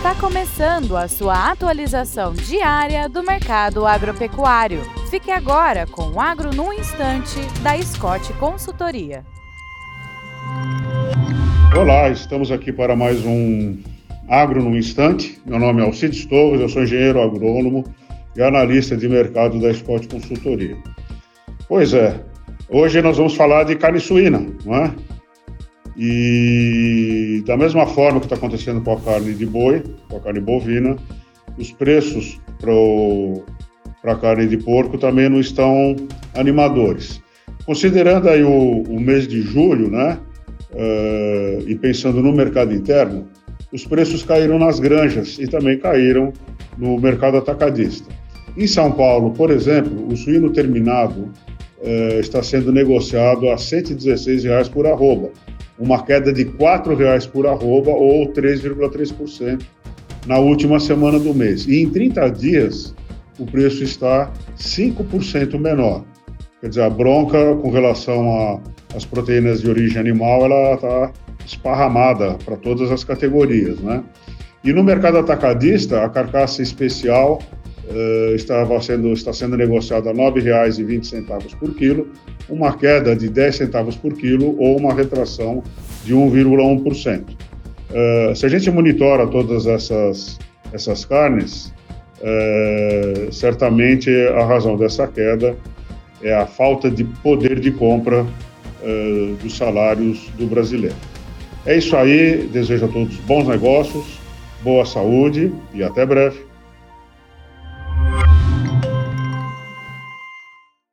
Está começando a sua atualização diária do mercado agropecuário. Fique agora com o Agro no Instante, da Scott Consultoria. Olá, estamos aqui para mais um Agro no Instante. Meu nome é Alcides Torres, eu sou engenheiro agrônomo e analista de mercado da Scott Consultoria. Pois é, hoje nós vamos falar de carne suína, não é? E da mesma forma que está acontecendo com a carne de boi, com a carne bovina, os preços para a carne de porco também não estão animadores. Considerando aí o, o mês de julho, né, uh, e pensando no mercado interno, os preços caíram nas granjas e também caíram no mercado atacadista. Em São Paulo, por exemplo, o suíno terminado uh, está sendo negociado a 116 reais por arroba, uma queda de R$ 4,00 por arroba ou 3,3% na última semana do mês. E em 30 dias, o preço está 5% menor. Quer dizer, a bronca com relação às proteínas de origem animal, ela está esparramada para todas as categorias, né? E no mercado atacadista, a carcaça especial uh, estava sendo, está sendo negociada a R$ 9,20 por quilo, uma queda de 10 centavos por quilo ou uma retração de 1,1%. Uh, se a gente monitora todas essas, essas carnes, uh, certamente a razão dessa queda é a falta de poder de compra uh, dos salários do brasileiro. É isso aí, desejo a todos bons negócios, boa saúde e até breve.